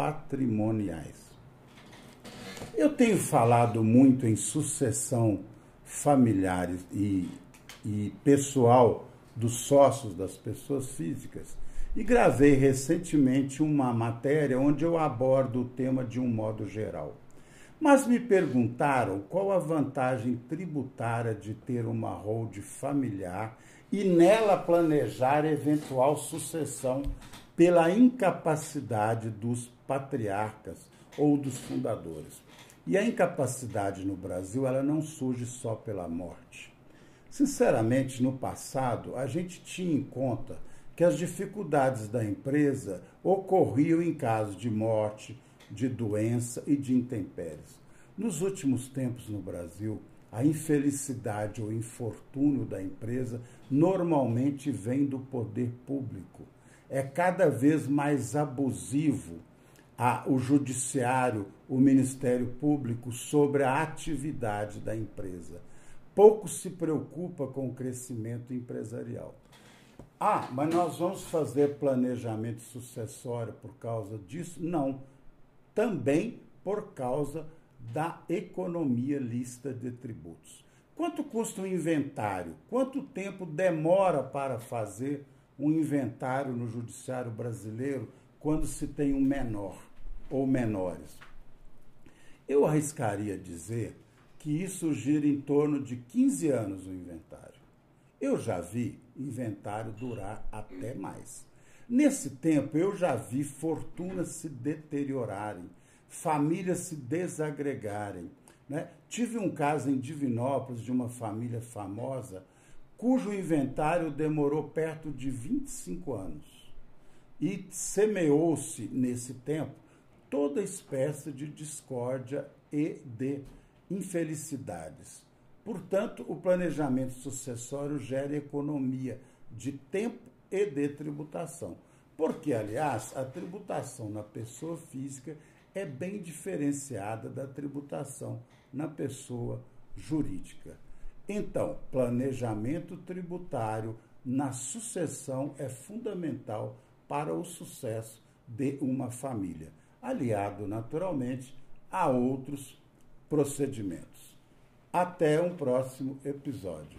patrimoniais. Eu tenho falado muito em sucessão familiar e, e pessoal dos sócios das pessoas físicas e gravei recentemente uma matéria onde eu abordo o tema de um modo geral. Mas me perguntaram qual a vantagem tributária de ter uma hold familiar e nela planejar eventual sucessão pela incapacidade dos patriarcas ou dos fundadores. E a incapacidade no Brasil, ela não surge só pela morte. Sinceramente, no passado, a gente tinha em conta que as dificuldades da empresa ocorriam em caso de morte, de doença e de intempéries. Nos últimos tempos no Brasil, a infelicidade ou infortúnio da empresa normalmente vem do poder público é cada vez mais abusivo a, o judiciário, o Ministério Público sobre a atividade da empresa. Pouco se preocupa com o crescimento empresarial. Ah, mas nós vamos fazer planejamento sucessório por causa disso? Não. Também por causa da economia lista de tributos. Quanto custa um inventário? Quanto tempo demora para fazer um inventário no judiciário brasileiro quando se tem um menor ou menores. Eu arriscaria dizer que isso gira em torno de 15 anos o inventário. Eu já vi inventário durar até mais. Nesse tempo, eu já vi fortunas se deteriorarem, famílias se desagregarem. Né? Tive um caso em Divinópolis de uma família famosa cujo inventário demorou perto de 25 anos. E semeou-se nesse tempo toda espécie de discórdia e de infelicidades. Portanto, o planejamento sucessório gera economia de tempo e de tributação. Porque, aliás, a tributação na pessoa física é bem diferenciada da tributação na pessoa jurídica. Então, planejamento tributário na sucessão é fundamental para o sucesso de uma família, aliado naturalmente a outros procedimentos. Até um próximo episódio.